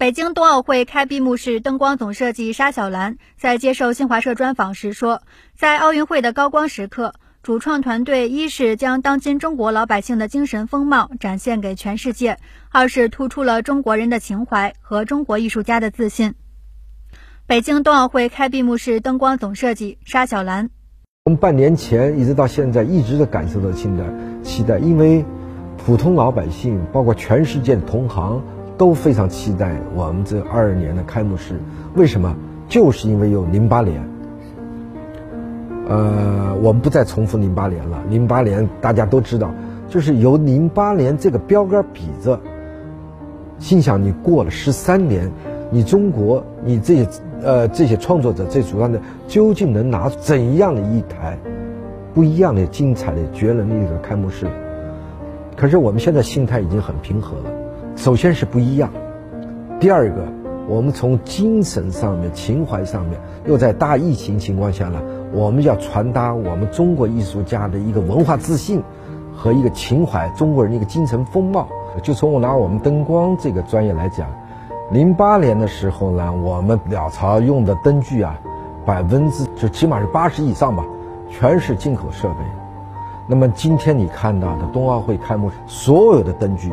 北京冬奥会开闭幕式灯光总设计沙小兰在接受新华社专访时说，在奥运会的高光时刻，主创团队一是将当今中国老百姓的精神风貌展现给全世界，二是突出了中国人的情怀和中国艺术家的自信。北京冬奥会开闭幕式灯光总设计沙小兰，从半年前一直到现在，一直都感受到新的期待，因为普通老百姓，包括全世界同行。都非常期待我们这二二年的开幕式，为什么？就是因为有零八年。呃，我们不再重复零八年了。零八年大家都知道，就是由零八年这个标杆比着，心想你过了十三年，你中国，你这些呃这些创作者这主办的，究竟能拿怎样的一台不一样的精彩的绝伦的一个开幕式？可是我们现在心态已经很平和了。首先是不一样，第二个，我们从精神上面、情怀上面，又在大疫情情况下呢，我们要传达我们中国艺术家的一个文化自信和一个情怀，中国人的一个精神风貌。就从我拿我们灯光这个专业来讲，零八年的时候呢，我们鸟巢用的灯具啊，百分之就起码是八十以上吧，全是进口设备。那么今天你看到的冬奥会开幕，所有的灯具。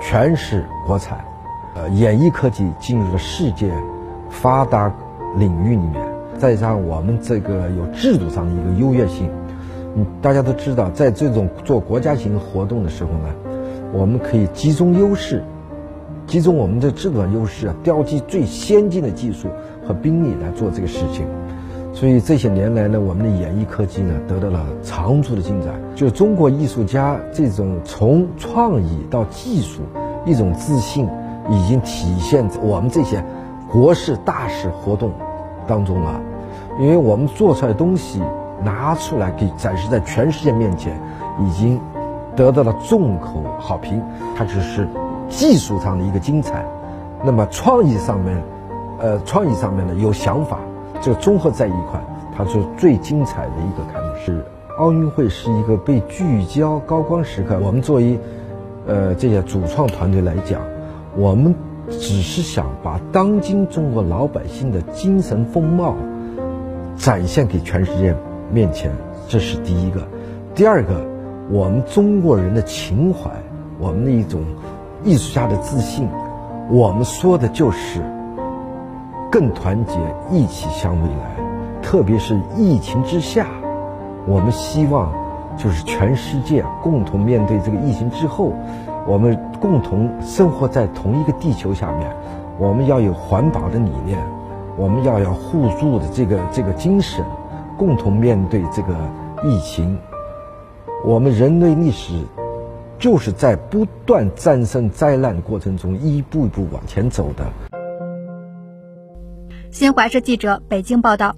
全是国产，呃，演艺科技进入了世界发达领域里面，再加上我们这个有制度上的一个优越性，嗯，大家都知道，在这种做国家型活动的时候呢，我们可以集中优势，集中我们的制度上优势啊，调集最先进的技术和兵力来做这个事情。所以这些年来呢，我们的演艺科技呢得到了长足的进展。就是中国艺术家这种从创意到技术一种自信，已经体现在我们这些国事大事活动当中了。因为我们做出来的东西拿出来给展示在全世界面前，已经得到了众口好评。它只是技术上的一个精彩，那么创意上面，呃，创意上面呢有想法。这个综合在一块，它是最精彩的一个开幕式。奥运会是一个被聚焦高光时刻。我们作为，呃，这些主创团队来讲，我们只是想把当今中国老百姓的精神风貌展现给全世界面前，这是第一个。第二个，我们中国人的情怀，我们的一种艺术家的自信，我们说的就是。更团结，一起向未来。特别是疫情之下，我们希望就是全世界共同面对这个疫情之后，我们共同生活在同一个地球下面。我们要有环保的理念，我们要有互助的这个这个精神，共同面对这个疫情。我们人类历史就是在不断战胜灾难过程中，一步一步往前走的。新华社记者北京报道。